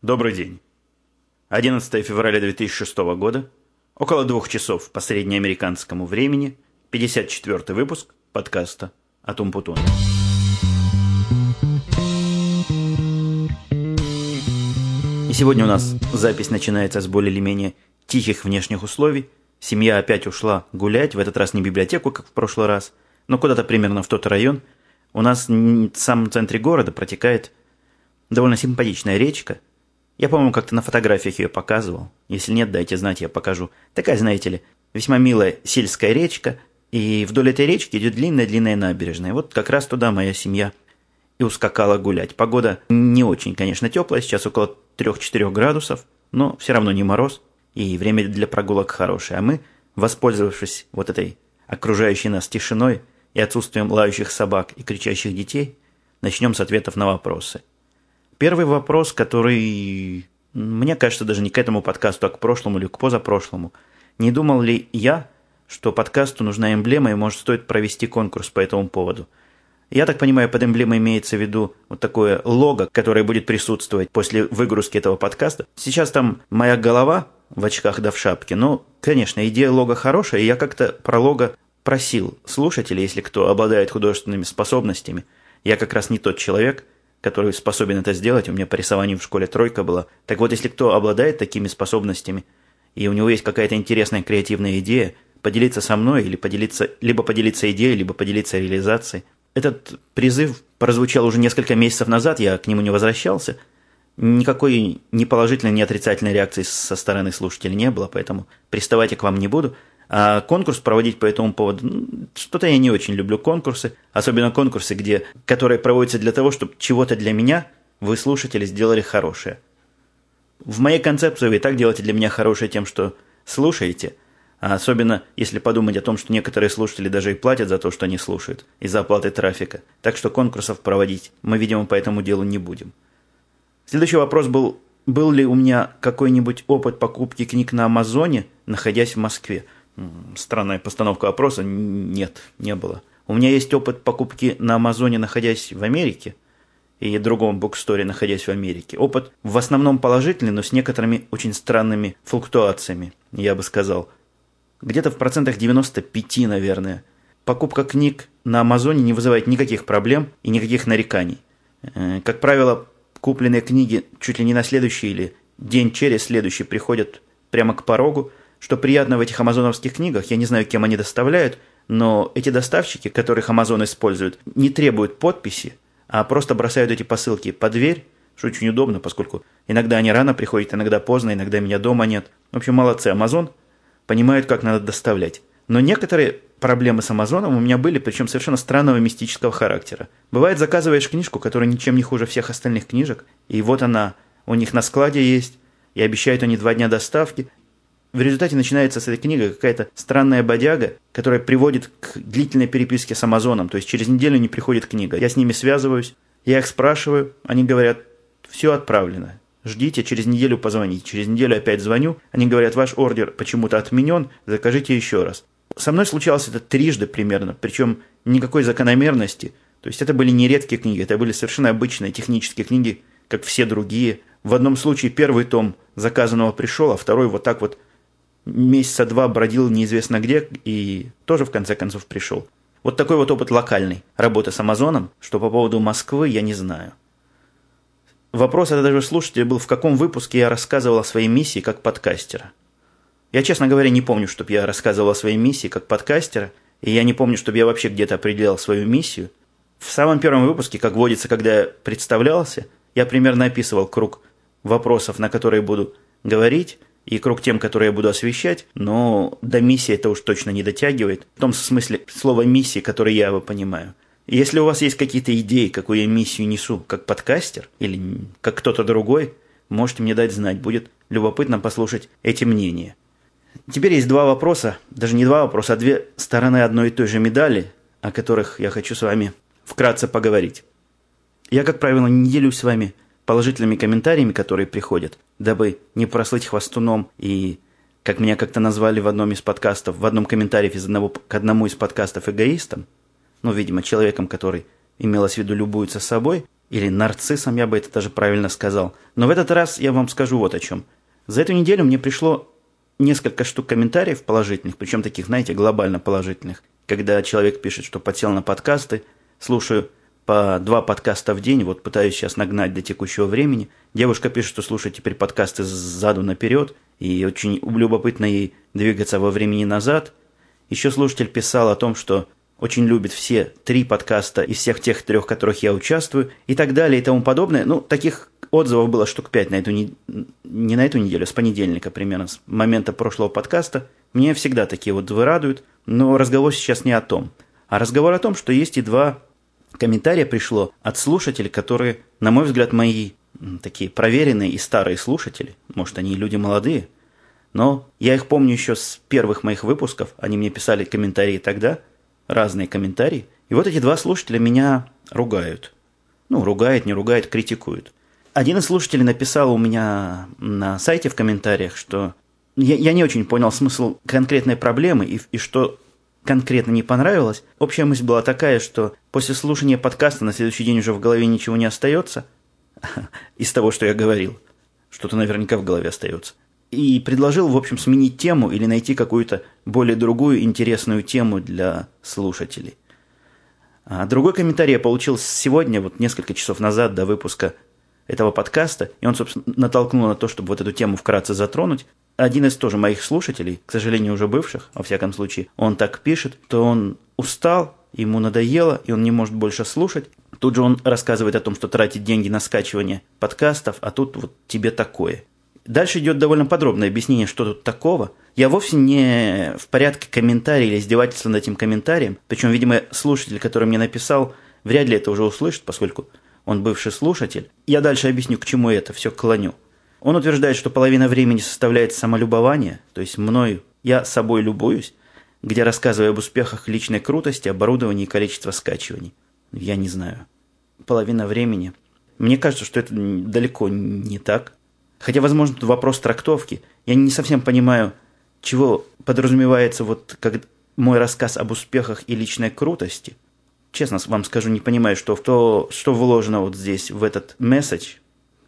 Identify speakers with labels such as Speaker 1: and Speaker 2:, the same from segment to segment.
Speaker 1: Добрый день. 11 февраля 2006 года, около двух часов по среднеамериканскому времени, 54 выпуск подкаста «Атум Путун». И сегодня у нас запись начинается с более или менее тихих внешних условий. Семья опять ушла гулять, в этот раз не в библиотеку, как в прошлый раз, но куда-то примерно в тот район. У нас в самом центре города протекает довольно симпатичная речка – я, по-моему, как-то на фотографиях ее показывал. Если нет, дайте знать, я покажу. Такая, знаете ли, весьма милая сельская речка, и вдоль этой речки идет длинная-длинная набережная. Вот как раз туда моя семья и ускакала гулять. Погода не очень, конечно, теплая, сейчас около 3-4 градусов, но все равно не мороз, и время для прогулок хорошее. А мы, воспользовавшись вот этой окружающей нас тишиной и отсутствием лающих собак и кричащих детей, начнем с ответов на вопросы – Первый вопрос, который, мне кажется, даже не к этому подкасту, а к прошлому или к позапрошлому. Не думал ли я, что подкасту нужна эмблема и, может, стоит провести конкурс по этому поводу? Я так понимаю, под эмблемой имеется в виду вот такое лого, которое будет присутствовать после выгрузки этого подкаста. Сейчас там моя голова в очках да в шапке. Но, конечно, идея лога хорошая, и я как-то про лого просил слушателей, если кто обладает художественными способностями. Я как раз не тот человек – который способен это сделать. У меня по рисованию в школе тройка была. Так вот, если кто обладает такими способностями, и у него есть какая-то интересная креативная идея, поделиться со мной или поделиться, либо поделиться идеей, либо поделиться реализацией. Этот призыв прозвучал уже несколько месяцев назад, я к нему не возвращался. Никакой ни положительной, ни отрицательной реакции со стороны слушателей не было, поэтому приставать я к вам не буду. А конкурс проводить по этому поводу, ну, что-то я не очень люблю конкурсы, особенно конкурсы, где, которые проводятся для того, чтобы чего-то для меня вы, слушатели, сделали хорошее. В моей концепции вы и так делаете для меня хорошее тем, что слушаете, а особенно если подумать о том, что некоторые слушатели даже и платят за то, что они слушают, из-за оплаты трафика. Так что конкурсов проводить мы, видимо, по этому делу не будем. Следующий вопрос был, был ли у меня какой-нибудь опыт покупки книг на Амазоне, находясь в Москве – Странная постановка вопроса. Нет, не было. У меня есть опыт покупки на Амазоне, находясь в Америке, и другом буксторе, находясь в Америке. Опыт в основном положительный, но с некоторыми очень странными флуктуациями, я бы сказал. Где-то в процентах 95, наверное. Покупка книг на Амазоне не вызывает никаких проблем и никаких нареканий. Э, как правило, купленные книги чуть ли не на следующий или день через следующий приходят прямо к порогу, что приятно в этих амазоновских книгах, я не знаю, кем они доставляют, но эти доставщики, которых Амазон использует, не требуют подписи, а просто бросают эти посылки под дверь, что очень удобно, поскольку иногда они рано приходят, иногда поздно, иногда меня дома нет. В общем, молодцы, Амазон понимают, как надо доставлять. Но некоторые проблемы с Амазоном у меня были, причем совершенно странного мистического характера. Бывает, заказываешь книжку, которая ничем не хуже всех остальных книжек, и вот она у них на складе есть, и обещают они два дня доставки, в результате начинается с этой книги какая-то странная бодяга, которая приводит к длительной переписке с Амазоном. То есть через неделю не приходит книга. Я с ними связываюсь, я их спрашиваю, они говорят, все отправлено. Ждите, через неделю позвоните. Через неделю опять звоню, они говорят, ваш ордер почему-то отменен, закажите еще раз. Со мной случалось это трижды примерно, причем никакой закономерности. То есть это были не редкие книги, это были совершенно обычные технические книги, как все другие. В одном случае первый том заказанного пришел, а второй вот так вот месяца два бродил неизвестно где и тоже в конце концов пришел. Вот такой вот опыт локальный работы с Амазоном, что по поводу Москвы я не знаю. Вопрос это даже слушателя был, в каком выпуске я рассказывал о своей миссии как подкастера. Я, честно говоря, не помню, чтобы я рассказывал о своей миссии как подкастера, и я не помню, чтобы я вообще где-то определял свою миссию. В самом первом выпуске, как водится, когда я представлялся, я примерно описывал круг вопросов, на которые буду говорить, и круг тем, которые я буду освещать, но до миссии это уж точно не дотягивает. В том смысле слова миссии, которое я его понимаю. Если у вас есть какие-то идеи, какую я миссию несу, как подкастер или как кто-то другой, можете мне дать знать. Будет любопытно послушать эти мнения. Теперь есть два вопроса, даже не два вопроса, а две стороны одной и той же медали, о которых я хочу с вами вкратце поговорить. Я, как правило, не делюсь с вами положительными комментариями, которые приходят, дабы не прослыть хвостуном и, как меня как-то назвали в одном из подкастов, в одном комментарии из одного, к одному из подкастов эгоистом, ну, видимо, человеком, который имелось в виду любуется собой, Или нарциссом, я бы это даже правильно сказал. Но в этот раз я вам скажу вот о чем. За эту неделю мне пришло несколько штук комментариев положительных, причем таких, знаете, глобально положительных. Когда человек пишет, что подсел на подкасты, слушаю по два подкаста в день, вот пытаюсь сейчас нагнать до текущего времени. Девушка пишет, что слушает теперь подкасты сзаду наперед, и очень любопытно ей двигаться во времени назад. Еще слушатель писал о том, что очень любит все три подкаста из всех тех трех, в которых я участвую, и так далее, и тому подобное. Ну, таких отзывов было штук пять на эту не, не на эту неделю, с понедельника примерно, с момента прошлого подкаста. Мне всегда такие отзывы радуют, но разговор сейчас не о том. А разговор о том, что есть и два комментария пришло от слушателей, которые, на мой взгляд, мои такие проверенные и старые слушатели. Может, они люди молодые. Но я их помню еще с первых моих выпусков. Они мне писали комментарии тогда, разные комментарии. И вот эти два слушателя меня ругают. Ну, ругает, не ругает, критикуют. Один из слушателей написал у меня на сайте в комментариях, что я, я не очень понял смысл конкретной проблемы и, и что конкретно не понравилось. Общая мысль была такая, что после слушания подкаста на следующий день уже в голове ничего не остается из того, что я говорил. Что-то наверняка в голове остается. И предложил, в общем, сменить тему или найти какую-то более другую интересную тему для слушателей. А другой комментарий я получил сегодня, вот несколько часов назад до выпуска этого подкаста, и он, собственно, натолкнул на то, чтобы вот эту тему вкратце затронуть. Один из тоже моих слушателей, к сожалению, уже бывших, во всяком случае, он так пишет, то он устал, ему надоело, и он не может больше слушать. Тут же он рассказывает о том, что тратит деньги на скачивание подкастов, а тут вот тебе такое. Дальше идет довольно подробное объяснение, что тут такого. Я вовсе не в порядке комментария или издевательства над этим комментарием. Причем, видимо, слушатель, который мне написал, вряд ли это уже услышит, поскольку он бывший слушатель. Я дальше объясню, к чему это все клоню. Он утверждает, что половина времени составляет самолюбование, то есть мною, я собой любуюсь, где рассказываю об успехах личной крутости, оборудовании и количества скачиваний. Я не знаю. Половина времени. Мне кажется, что это далеко не так. Хотя, возможно, это вопрос трактовки. Я не совсем понимаю, чего подразумевается вот как мой рассказ об успехах и личной крутости. Честно вам скажу, не понимаю, что в то, что вложено вот здесь, в этот месседж,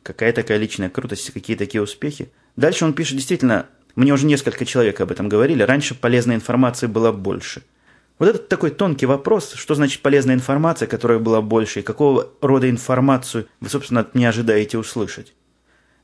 Speaker 1: какая такая личная крутость, какие такие успехи. Дальше он пишет, действительно, мне уже несколько человек об этом говорили, раньше полезной информации было больше. Вот этот такой тонкий вопрос, что значит полезная информация, которая была больше, и какого рода информацию вы, собственно, меня ожидаете услышать.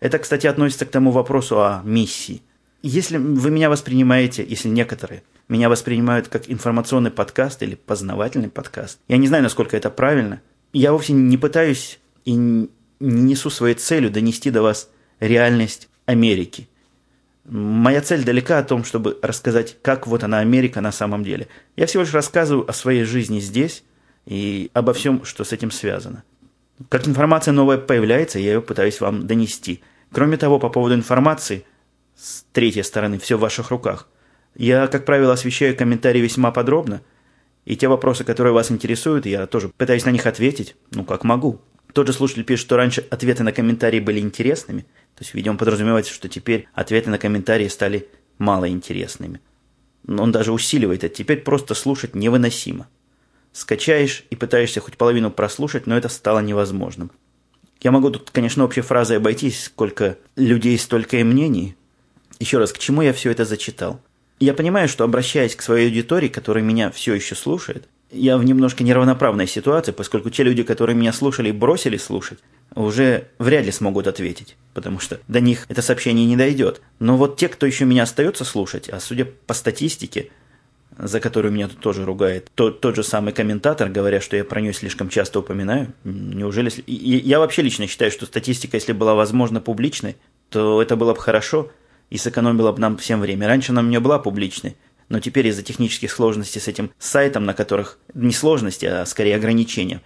Speaker 1: Это, кстати, относится к тому вопросу о миссии. Если вы меня воспринимаете, если некоторые меня воспринимают как информационный подкаст или познавательный подкаст, я не знаю, насколько это правильно. Я вовсе не пытаюсь и не несу своей целью донести до вас реальность Америки. Моя цель далека о том, чтобы рассказать, как вот она Америка на самом деле. Я всего лишь рассказываю о своей жизни здесь и обо всем, что с этим связано. Как информация новая появляется, я ее пытаюсь вам донести. Кроме того, по поводу информации, с третьей стороны, все в ваших руках. Я, как правило, освещаю комментарии весьма подробно, и те вопросы, которые вас интересуют, я тоже пытаюсь на них ответить, ну, как могу. Тот же слушатель пишет, что раньше ответы на комментарии были интересными, то есть, видимо, подразумевается, что теперь ответы на комментарии стали малоинтересными. Но он даже усиливает это, теперь просто слушать невыносимо. Скачаешь и пытаешься хоть половину прослушать, но это стало невозможным. Я могу тут, конечно, общей фразой обойтись, сколько людей, столько и мнений. Еще раз, к чему я все это зачитал? Я понимаю, что обращаясь к своей аудитории, которая меня все еще слушает, я в немножко неравноправной ситуации, поскольку те люди, которые меня слушали и бросили слушать, уже вряд ли смогут ответить, потому что до них это сообщение не дойдет. Но вот те, кто еще меня остается слушать, а судя по статистике, за которую меня тут тоже ругает тот, тот же самый комментатор, говоря, что я про нее слишком часто упоминаю. Неужели... Я вообще лично считаю, что статистика, если была возможно публичной, то это было бы хорошо и сэкономило бы нам всем время. Раньше она у меня была публичной, но теперь из-за технических сложностей с этим сайтом, на которых не сложности, а скорее ограничения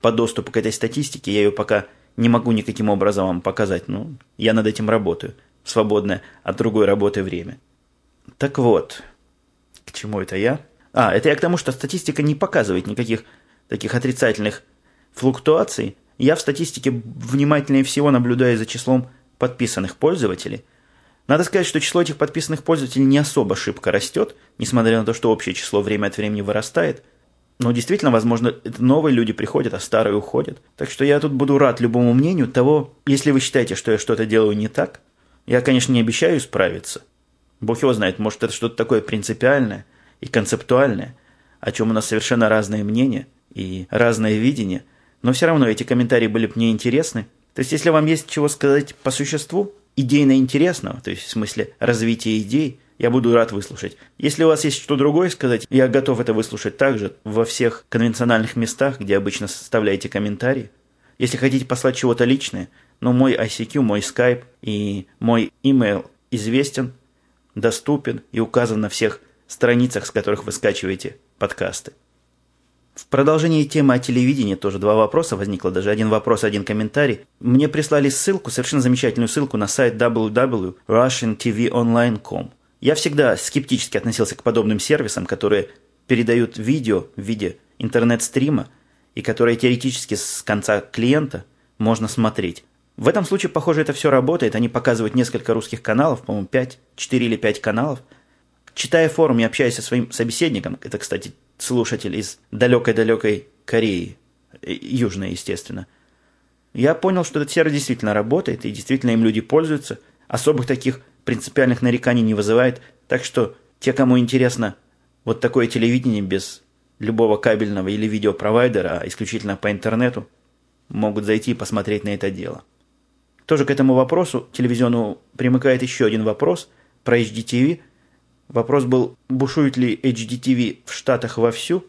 Speaker 1: по доступу к этой статистике, я ее пока не могу никаким образом вам показать. Ну, я над этим работаю. Свободное от другой работы время. Так вот, к чему это я? А, это я к тому, что статистика не показывает никаких таких отрицательных флуктуаций. Я в статистике внимательнее всего наблюдаю за числом подписанных пользователей. Надо сказать, что число этих подписанных пользователей не особо шибко растет, несмотря на то, что общее число время от времени вырастает. Но действительно, возможно, это новые люди приходят, а старые уходят. Так что я тут буду рад любому мнению того, если вы считаете, что я что-то делаю не так. Я, конечно, не обещаю исправиться. Бог его знает, может, это что-то такое принципиальное и концептуальное, о чем у нас совершенно разные мнения и разное видение. Но все равно эти комментарии были бы мне интересны. То есть, если вам есть чего сказать по существу, идейно интересного, то есть в смысле развития идей, я буду рад выслушать. Если у вас есть что другое сказать, я готов это выслушать также во всех конвенциональных местах, где обычно составляете комментарии. Если хотите послать чего-то личное, но мой ICQ, мой Skype и мой email известен, доступен и указан на всех страницах, с которых вы скачиваете подкасты. В продолжении темы о телевидении тоже два вопроса возникло, даже один вопрос, один комментарий. Мне прислали ссылку, совершенно замечательную ссылку на сайт www.russiantvonline.com. Я всегда скептически относился к подобным сервисам, которые передают видео в виде интернет-стрима и которые теоретически с конца клиента можно смотреть. В этом случае, похоже, это все работает. Они показывают несколько русских каналов, по-моему, 5, 4 или 5 каналов. Читая форум и общаясь со своим собеседником, это, кстати, слушатель из далекой-далекой Кореи, э, южной, естественно, я понял, что этот сервис действительно работает, и действительно им люди пользуются. Особых таких принципиальных нареканий не вызывает. Так что те, кому интересно вот такое телевидение без любого кабельного или видеопровайдера, а исключительно по интернету, могут зайти и посмотреть на это дело. Тоже к этому вопросу телевизионному примыкает еще один вопрос про HDTV. Вопрос был, бушует ли HDTV в Штатах вовсю,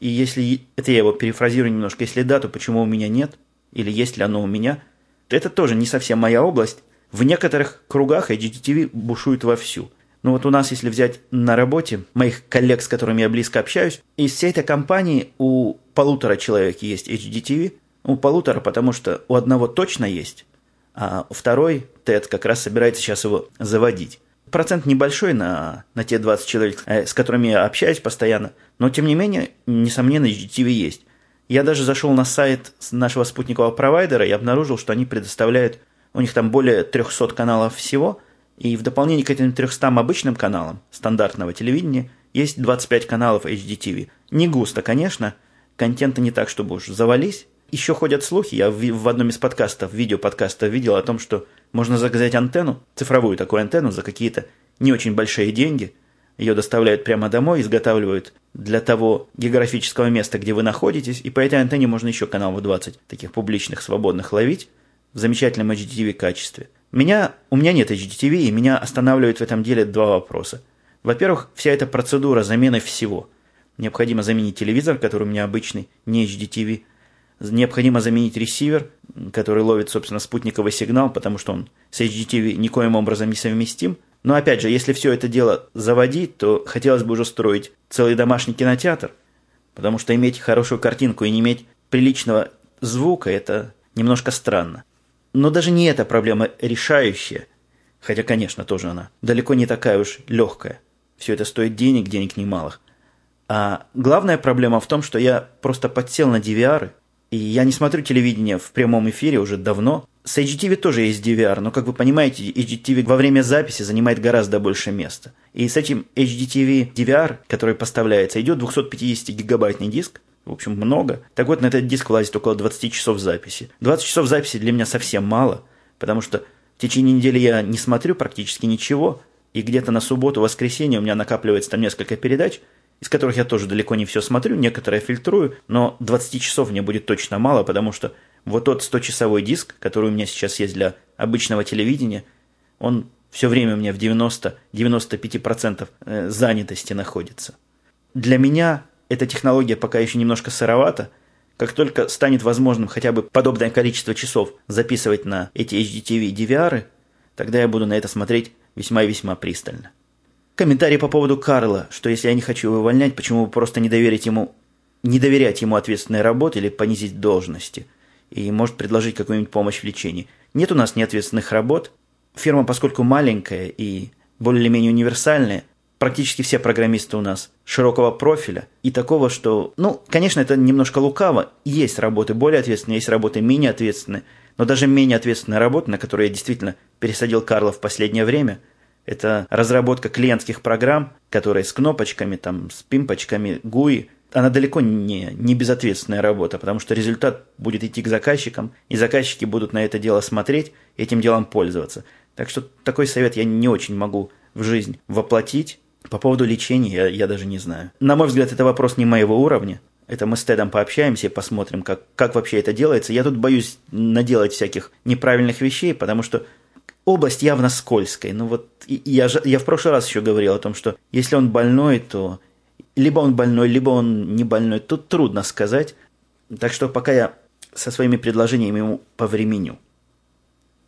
Speaker 1: и если, это я его перефразирую немножко, если да, то почему у меня нет, или есть ли оно у меня, то это тоже не совсем моя область, в некоторых кругах IGTV бушует вовсю. Ну вот у нас, если взять на работе моих коллег, с которыми я близко общаюсь, из всей этой компании у полутора человек есть HDTV. У полутора, потому что у одного точно есть, а второй, Тед, как раз собирается сейчас его заводить. Процент небольшой на, на те 20 человек, э, с которыми я общаюсь постоянно, но тем не менее, несомненно, HDTV есть. Я даже зашел на сайт нашего спутникового провайдера и обнаружил, что они предоставляют у них там более 300 каналов всего, и в дополнение к этим 300 обычным каналам стандартного телевидения есть 25 каналов HDTV. Не густо, конечно, контента не так, чтобы уж завались. Еще ходят слухи, я в одном из подкастов, видеоподкастов видел о том, что можно заказать антенну, цифровую такую антенну за какие-то не очень большие деньги. Ее доставляют прямо домой, изготавливают для того географического места, где вы находитесь, и по этой антенне можно еще каналов 20 таких публичных, свободных ловить в замечательном HDTV качестве. Меня, у меня нет HDTV, и меня останавливают в этом деле два вопроса. Во-первых, вся эта процедура замены всего. Необходимо заменить телевизор, который у меня обычный, не HDTV. Необходимо заменить ресивер, который ловит, собственно, спутниковый сигнал, потому что он с HDTV никоим образом не совместим. Но опять же, если все это дело заводить, то хотелось бы уже строить целый домашний кинотеатр, потому что иметь хорошую картинку и не иметь приличного звука – это немножко странно. Но даже не эта проблема решающая, хотя, конечно, тоже она далеко не такая уж легкая. Все это стоит денег, денег немалых. А главная проблема в том, что я просто подсел на DVR, и я не смотрю телевидение в прямом эфире уже давно. С HGTV тоже есть DVR, но, как вы понимаете, HGTV во время записи занимает гораздо больше места. И с этим HGTV DVR, который поставляется, идет 250-гигабайтный диск, в общем, много. Так вот, на этот диск влазит около 20 часов записи. 20 часов записи для меня совсем мало, потому что в течение недели я не смотрю практически ничего, и где-то на субботу, воскресенье у меня накапливается там несколько передач, из которых я тоже далеко не все смотрю, некоторые фильтрую, но 20 часов мне будет точно мало, потому что вот тот 100-часовой диск, который у меня сейчас есть для обычного телевидения, он все время у меня в 90-95% э, занятости находится. Для меня эта технология пока еще немножко сыровата. Как только станет возможным хотя бы подобное количество часов записывать на эти HDTV DVR, тогда я буду на это смотреть весьма и весьма пристально. Комментарий по поводу Карла, что если я не хочу его увольнять, почему бы просто не доверить ему, не доверять ему ответственной работе или понизить должности, и может предложить какую-нибудь помощь в лечении. Нет у нас неответственных работ. Фирма, поскольку маленькая и более-менее универсальная, практически все программисты у нас широкого профиля и такого, что, ну, конечно, это немножко лукаво. Есть работы более ответственные, есть работы менее ответственные, но даже менее ответственная работа, на которую я действительно пересадил Карла в последнее время, это разработка клиентских программ, которые с кнопочками, там, с пимпочками, GUI, она далеко не, не безответственная работа, потому что результат будет идти к заказчикам, и заказчики будут на это дело смотреть, этим делом пользоваться. Так что такой совет я не очень могу в жизнь воплотить. По поводу лечения я, я даже не знаю. На мой взгляд, это вопрос не моего уровня. Это мы с Тедом пообщаемся и посмотрим, как, как вообще это делается. Я тут боюсь наделать всяких неправильных вещей, потому что область явно скользкая. Ну вот я, я в прошлый раз еще говорил о том, что если он больной, то либо он больной, либо он не больной. Тут трудно сказать. Так что пока я со своими предложениями ему повременю.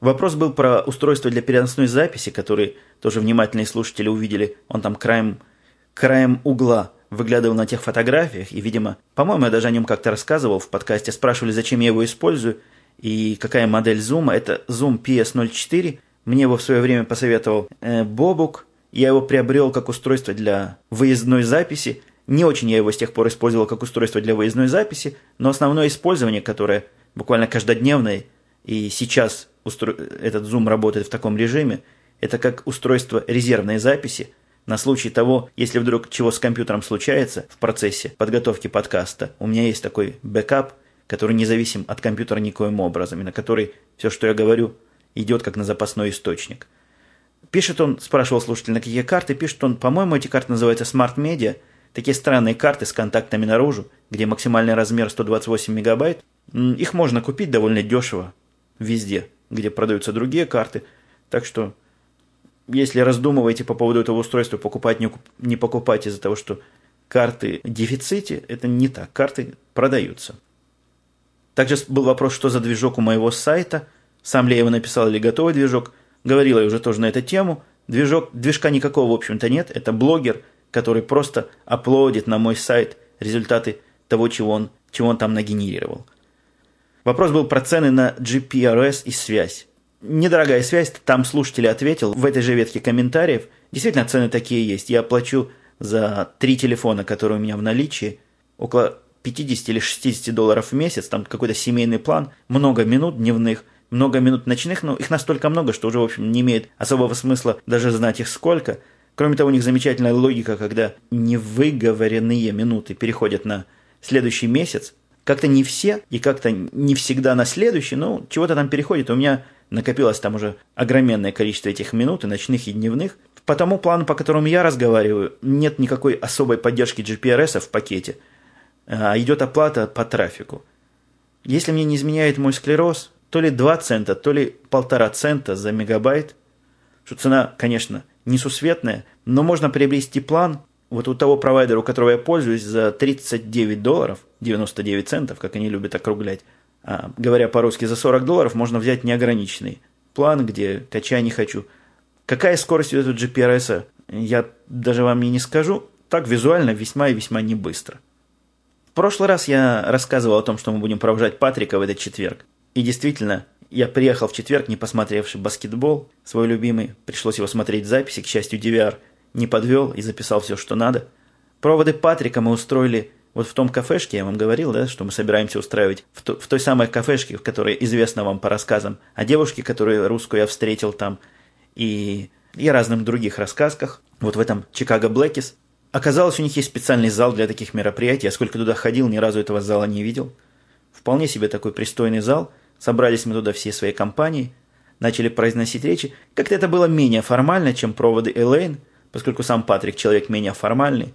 Speaker 1: Вопрос был про устройство для переносной записи, который тоже внимательные слушатели увидели. Он там краем, краем угла выглядывал на тех фотографиях. И, видимо, по-моему, я даже о нем как-то рассказывал в подкасте. Спрашивали, зачем я его использую и какая модель зума. Это Zoom PS04. Мне его в свое время посоветовал э, Бобук. Я его приобрел как устройство для выездной записи. Не очень я его с тех пор использовал как устройство для выездной записи, но основное использование, которое буквально каждодневное, и сейчас устро... этот Zoom работает в таком режиме, это как устройство резервной записи на случай того, если вдруг чего с компьютером случается в процессе подготовки подкаста. У меня есть такой бэкап, который независим от компьютера никоим образом, и на который все, что я говорю, идет как на запасной источник – Пишет он, спрашивал слушатель, на какие карты, пишет он, по-моему, эти карты называются Smart Media, такие странные карты с контактами наружу, где максимальный размер 128 мегабайт. Их можно купить довольно дешево везде, где продаются другие карты. Так что, если раздумываете по поводу этого устройства, покупать, не, не покупать из-за того, что карты в дефиците, это не так. Карты продаются. Также был вопрос, что за движок у моего сайта. Сам его написал или готовый движок. Говорил я уже тоже на эту тему. Движок, движка никакого, в общем-то, нет. Это блогер, который просто аплодит на мой сайт результаты того, чего он, чего он там нагенерировал. Вопрос был про цены на GPRS и связь. Недорогая связь, там слушатель ответил в этой же ветке комментариев. Действительно, цены такие есть. Я плачу за три телефона, которые у меня в наличии, около 50 или 60 долларов в месяц, там какой-то семейный план, много минут дневных – много минут ночных, но их настолько много, что уже, в общем, не имеет особого смысла даже знать их сколько. Кроме того, у них замечательная логика, когда невыговоренные минуты переходят на следующий месяц. Как-то не все и как-то не всегда на следующий, но чего-то там переходит. У меня накопилось там уже огроменное количество этих минут, и ночных, и дневных. По тому плану, по которому я разговариваю, нет никакой особой поддержки GPRS в пакете, а идет оплата по трафику. Если мне не изменяет мой склероз, то ли 2 цента, то ли полтора цента за мегабайт. Что цена, конечно, несусветная, но можно приобрести план вот у того провайдера, у которого я пользуюсь, за 39 долларов, 99 центов, как они любят округлять. А, говоря по-русски, за 40 долларов можно взять неограниченный план, где качай не хочу. Какая скорость у этого GPRS, я даже вам и не скажу. Так визуально весьма и весьма не быстро. В прошлый раз я рассказывал о том, что мы будем провожать Патрика в этот четверг. И действительно, я приехал в четверг, не посмотревший баскетбол, свой любимый. Пришлось его смотреть в записи, к счастью, DVR не подвел и записал все, что надо. Проводы Патрика мы устроили вот в том кафешке, я вам говорил, да, что мы собираемся устраивать в, то, в той самой кафешке, в которой известно вам по рассказам о девушке, которую русскую я встретил там, и, и разным других рассказках. Вот в этом Чикаго Блэкис. Оказалось, у них есть специальный зал для таких мероприятий. Я сколько туда ходил, ни разу этого зала не видел. Вполне себе такой пристойный зал – Собрались мы туда всей своей компанией, начали произносить речи. Как-то это было менее формально, чем проводы Элейн, поскольку сам Патрик человек менее формальный.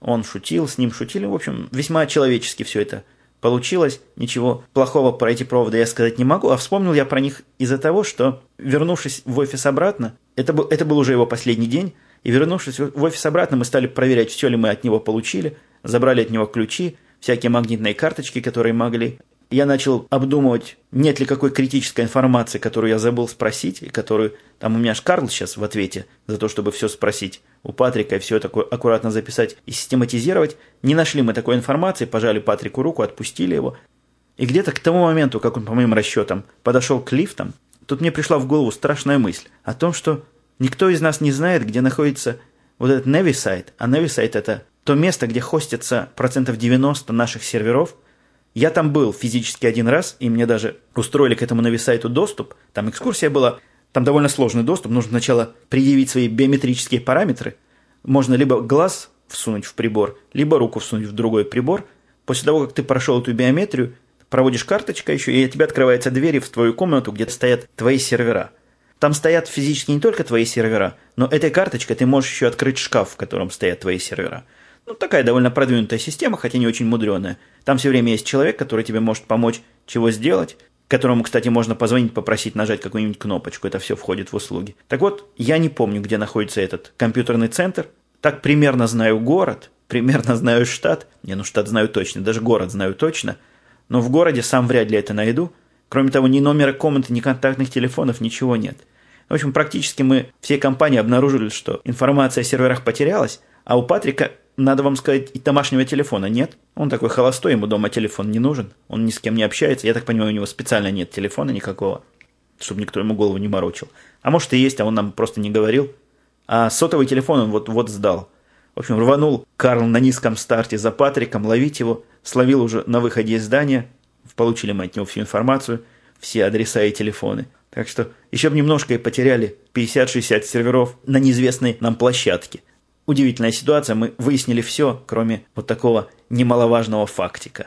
Speaker 1: Он шутил, с ним шутили. В общем, весьма человечески все это получилось. Ничего плохого про эти проводы я сказать не могу, а вспомнил я про них из-за того, что, вернувшись в офис обратно, это был, это был уже его последний день, и вернувшись в офис обратно, мы стали проверять, все ли мы от него получили, забрали от него ключи, всякие магнитные карточки, которые могли, я начал обдумывать, нет ли какой критической информации, которую я забыл спросить, и которую... Там у меня аж Карл сейчас в ответе за то, чтобы все спросить у Патрика и все такое аккуратно записать и систематизировать. Не нашли мы такой информации, пожали Патрику руку, отпустили его. И где-то к тому моменту, как он, по моим расчетам, подошел к лифтам, тут мне пришла в голову страшная мысль о том, что никто из нас не знает, где находится вот этот Nevi сайт, а Nevi сайт это то место, где хостится процентов 90 наших серверов – я там был физически один раз, и мне даже устроили к этому нависайту доступ. Там экскурсия была, там довольно сложный доступ. Нужно сначала предъявить свои биометрические параметры. Можно либо глаз всунуть в прибор, либо руку всунуть в другой прибор. После того, как ты прошел эту биометрию, проводишь карточка еще, и у тебя открывается дверь в твою комнату, где стоят твои сервера. Там стоят физически не только твои сервера, но этой карточкой ты можешь еще открыть шкаф, в котором стоят твои сервера. Ну, такая довольно продвинутая система, хотя не очень мудреная. Там все время есть человек, который тебе может помочь чего сделать, которому, кстати, можно позвонить, попросить нажать какую-нибудь кнопочку. Это все входит в услуги. Так вот, я не помню, где находится этот компьютерный центр. Так примерно знаю город, примерно знаю штат. Не, ну штат знаю точно, даже город знаю точно. Но в городе сам вряд ли это найду. Кроме того, ни номера комнаты, ни контактных телефонов, ничего нет. В общем, практически мы всей компании обнаружили, что информация о серверах потерялась, а у Патрика, надо вам сказать, и домашнего телефона нет. Он такой холостой, ему дома телефон не нужен, он ни с кем не общается. Я так понимаю, у него специально нет телефона никакого, чтобы никто ему голову не морочил. А может и есть, а он нам просто не говорил. А сотовый телефон он вот-вот сдал. В общем, рванул Карл на низком старте за Патриком, ловить его, словил уже на выходе из здания, получили мы от него всю информацию, все адреса и телефоны – так что еще бы немножко и потеряли 50-60 серверов на неизвестной нам площадке. Удивительная ситуация, мы выяснили все, кроме вот такого немаловажного фактика.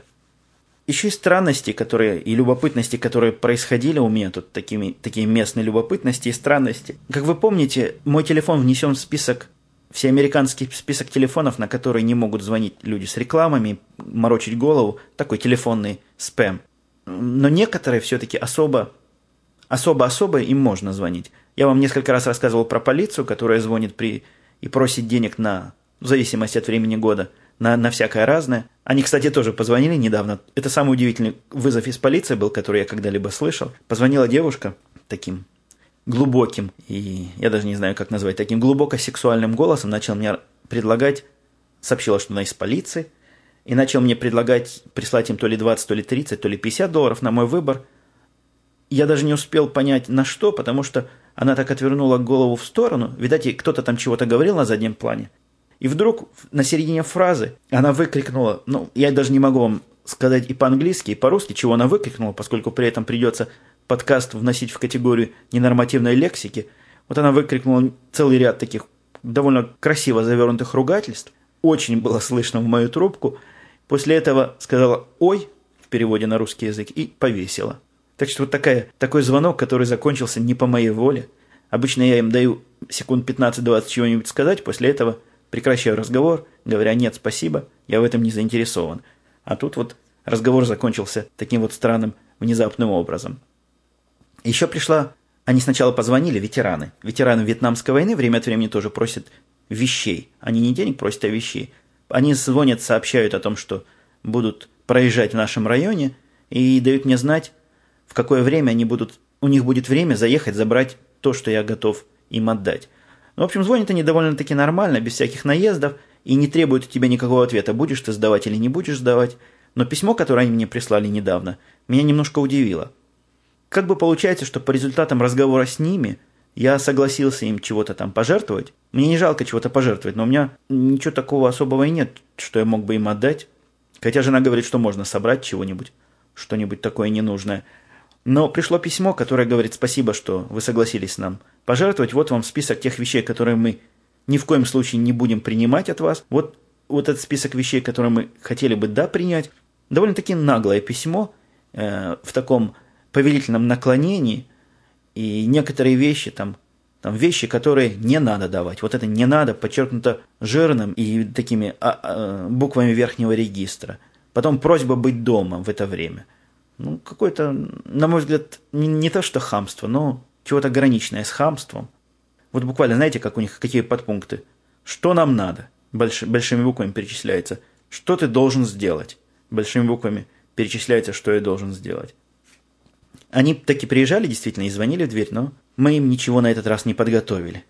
Speaker 1: Еще и странности, которые, и любопытности, которые происходили у меня тут, такими, такие местные любопытности и странности. Как вы помните, мой телефон внесен в список, всеамериканский список телефонов, на которые не могут звонить люди с рекламами, морочить голову, такой телефонный спам. Но некоторые все-таки особо особо-особо им можно звонить. Я вам несколько раз рассказывал про полицию, которая звонит при и просит денег на, в зависимости от времени года, на, на всякое разное. Они, кстати, тоже позвонили недавно. Это самый удивительный вызов из полиции был, который я когда-либо слышал. Позвонила девушка таким глубоким, и я даже не знаю, как назвать, таким глубоко сексуальным голосом, начал мне предлагать, сообщила, что она из полиции, и начал мне предлагать прислать им то ли 20, то ли 30, то ли 50 долларов на мой выбор – я даже не успел понять, на что, потому что она так отвернула голову в сторону. Видать, кто-то там чего-то говорил на заднем плане. И вдруг на середине фразы она выкрикнула, ну, я даже не могу вам сказать и по-английски, и по-русски, чего она выкрикнула, поскольку при этом придется подкаст вносить в категорию ненормативной лексики. Вот она выкрикнула целый ряд таких довольно красиво завернутых ругательств. Очень было слышно в мою трубку. После этого сказала «Ой» в переводе на русский язык и повесила. Так что вот такая, такой звонок, который закончился не по моей воле. Обычно я им даю секунд 15-20 чего-нибудь сказать, после этого прекращаю разговор, говоря «нет, спасибо, я в этом не заинтересован». А тут вот разговор закончился таким вот странным, внезапным образом. Еще пришла... Они сначала позвонили, ветераны. Ветераны Вьетнамской войны время от времени тоже просят вещей. Они не денег просят, а вещей. Они звонят, сообщают о том, что будут проезжать в нашем районе и дают мне знать, в какое время они будут, у них будет время заехать, забрать то, что я готов им отдать. Ну, в общем, звонят они довольно-таки нормально, без всяких наездов, и не требуют от тебя никакого ответа, будешь ты сдавать или не будешь сдавать. Но письмо, которое они мне прислали недавно, меня немножко удивило. Как бы получается, что по результатам разговора с ними я согласился им чего-то там пожертвовать. Мне не жалко чего-то пожертвовать, но у меня ничего такого особого и нет, что я мог бы им отдать. Хотя жена говорит, что можно собрать чего-нибудь, что-нибудь такое ненужное. Но пришло письмо, которое говорит спасибо, что вы согласились нам пожертвовать. Вот вам список тех вещей, которые мы ни в коем случае не будем принимать от вас. Вот, вот этот список вещей, которые мы хотели бы да принять. Довольно-таки наглое письмо э, в таком повелительном наклонении. И некоторые вещи там, там вещи, которые не надо давать. Вот это не надо подчеркнуто жирным и такими а, а, буквами верхнего регистра. Потом просьба быть дома в это время – ну, какое-то, на мой взгляд, не, не то что хамство, но чего-то граничное с хамством. Вот буквально, знаете, как у них, какие подпункты? Что нам надо? Больш, большими буквами перечисляется. Что ты должен сделать? Большими буквами перечисляется, что я должен сделать. Они таки приезжали действительно и звонили в дверь, но мы им ничего на этот раз не подготовили.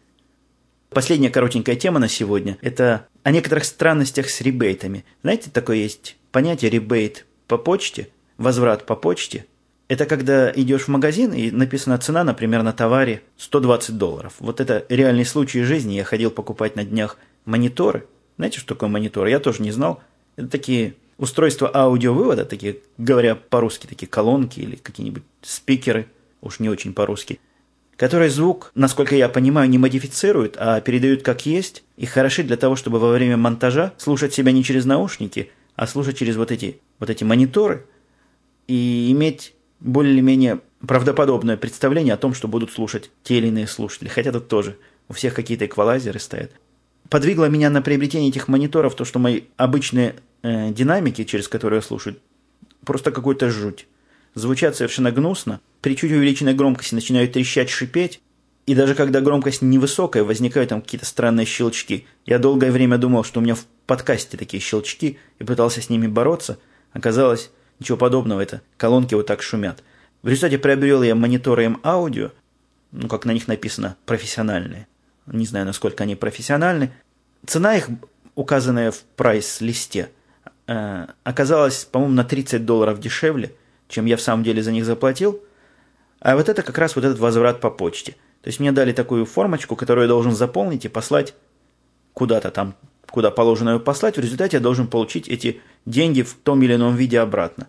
Speaker 1: Последняя коротенькая тема на сегодня – это о некоторых странностях с ребейтами. Знаете, такое есть понятие ребейт по почте – возврат по почте, это когда идешь в магазин и написана цена, например, на товаре 120 долларов. Вот это реальный случай жизни. Я ходил покупать на днях мониторы. Знаете, что такое монитор? Я тоже не знал. Это такие устройства аудиовывода, такие, говоря по-русски, такие колонки или какие-нибудь спикеры, уж не очень по-русски. которые звук, насколько я понимаю, не модифицируют, а передают как есть, и хороши для того, чтобы во время монтажа слушать себя не через наушники, а слушать через вот эти, вот эти мониторы и иметь более-менее правдоподобное представление о том, что будут слушать те или иные слушатели. Хотя тут тоже у всех какие-то эквалайзеры стоят. Подвигло меня на приобретение этих мониторов то, что мои обычные э, динамики, через которые я слушаю, просто какой-то жуть. Звучат совершенно гнусно. При чуть увеличенной громкости начинают трещать, шипеть. И даже когда громкость невысокая, возникают там какие-то странные щелчки. Я долгое время думал, что у меня в подкасте такие щелчки, и пытался с ними бороться. Оказалось, ничего подобного, это колонки вот так шумят. В результате приобрел я мониторы М-аудио, ну, как на них написано, профессиональные. Не знаю, насколько они профессиональны. Цена их, указанная в прайс-листе, э, оказалась, по-моему, на 30 долларов дешевле, чем я в самом деле за них заплатил. А вот это как раз вот этот возврат по почте. То есть мне дали такую формочку, которую я должен заполнить и послать куда-то там, куда положено ее послать. В результате я должен получить эти деньги в том или ином виде обратно.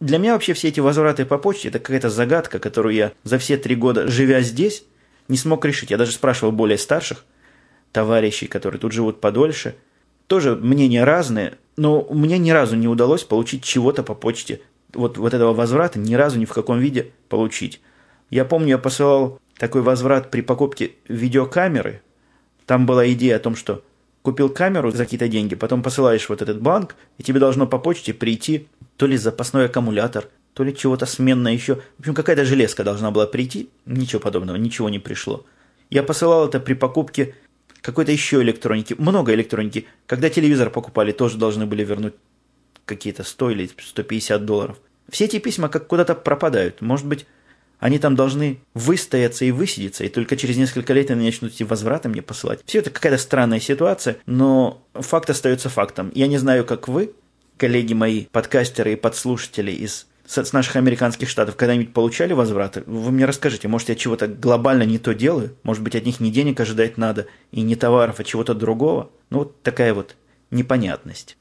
Speaker 1: Для меня вообще все эти возвраты по почте – это какая-то загадка, которую я за все три года, живя здесь, не смог решить. Я даже спрашивал более старших товарищей, которые тут живут подольше. Тоже мнения разные, но мне ни разу не удалось получить чего-то по почте. Вот, вот этого возврата ни разу ни в каком виде получить. Я помню, я посылал такой возврат при покупке видеокамеры. Там была идея о том, что купил камеру за какие-то деньги, потом посылаешь вот этот банк, и тебе должно по почте прийти то ли запасной аккумулятор, то ли чего-то сменное еще. В общем, какая-то железка должна была прийти. Ничего подобного, ничего не пришло. Я посылал это при покупке какой-то еще электроники, много электроники. Когда телевизор покупали, тоже должны были вернуть какие-то 100 или 150 долларов. Все эти письма как куда-то пропадают. Может быть, они там должны выстояться и высидеться, и только через несколько лет они начнут эти возвраты мне посылать. Все это какая-то странная ситуация, но факт остается фактом. Я не знаю, как вы, коллеги мои, подкастеры и подслушатели из с наших американских штатов когда-нибудь получали возвраты? Вы мне расскажите, может, я чего-то глобально не то делаю? Может быть, от них не денег ожидать надо, и не товаров, а чего-то другого? Ну, вот такая вот непонятность.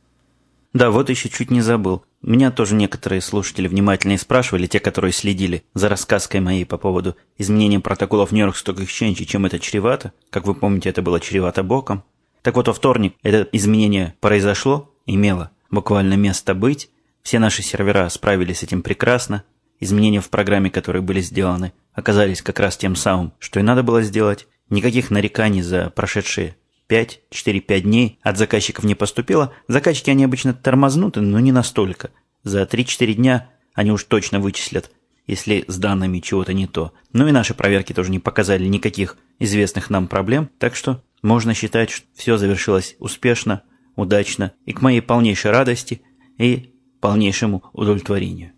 Speaker 1: Да, вот еще чуть не забыл. Меня тоже некоторые слушатели внимательно спрашивали, те, которые следили за рассказкой моей по поводу изменения протоколов Нью-Йорк Stock Exchange, чем это чревато. Как вы помните, это было чревато боком. Так вот, во вторник это изменение произошло, имело буквально место быть. Все наши сервера справились с этим прекрасно. Изменения в программе, которые были сделаны, оказались как раз тем самым, что и надо было сделать. Никаких нареканий за прошедшие 5, 4-5 дней от заказчиков не поступило. Заказчики, они обычно тормознуты, но не настолько. За 3-4 дня они уж точно вычислят, если с данными чего-то не то. Ну и наши проверки тоже не показали никаких известных нам проблем, так что можно считать, что все завершилось успешно, удачно и к моей полнейшей радости и полнейшему удовлетворению.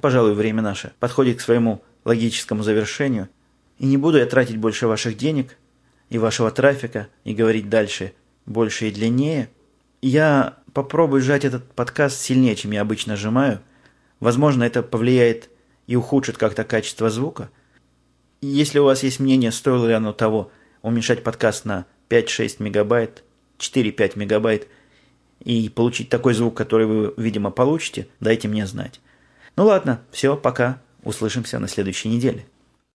Speaker 1: Пожалуй, время наше подходит к своему логическому завершению, и не буду я тратить больше ваших денег и вашего трафика и говорить дальше больше и длиннее. Я попробую сжать этот подкаст сильнее, чем я обычно сжимаю. Возможно, это повлияет и ухудшит как-то качество звука. если у вас есть мнение, стоило ли оно того уменьшать подкаст на 5-6 мегабайт, 4-5 мегабайт и получить такой звук, который вы, видимо, получите, дайте мне знать. Ну ладно, все, пока. Услышимся на следующей неделе.